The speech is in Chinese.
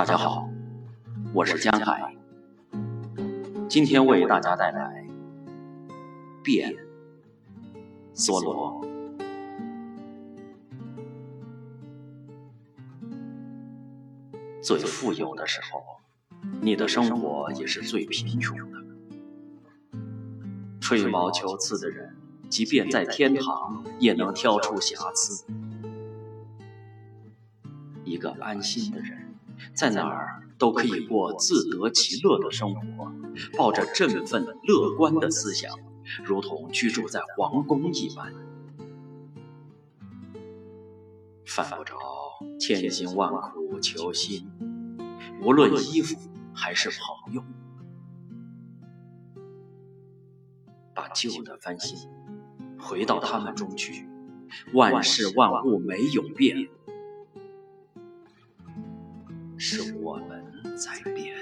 大家好，我是江海，今天为大家带来《变》梭罗。最富有的时候，你的生活也是最贫穷的。吹毛求疵的人，即便在天堂，也能挑出瑕疵。一个安心的人。在哪儿都可以过自得其乐的生活，抱着振奋乐观的思想，如同居住在皇宫一般。犯不着千辛万苦求新，无论衣服还是朋友，把旧的翻新，回到他们中去，万事万物没有变。是我们在变。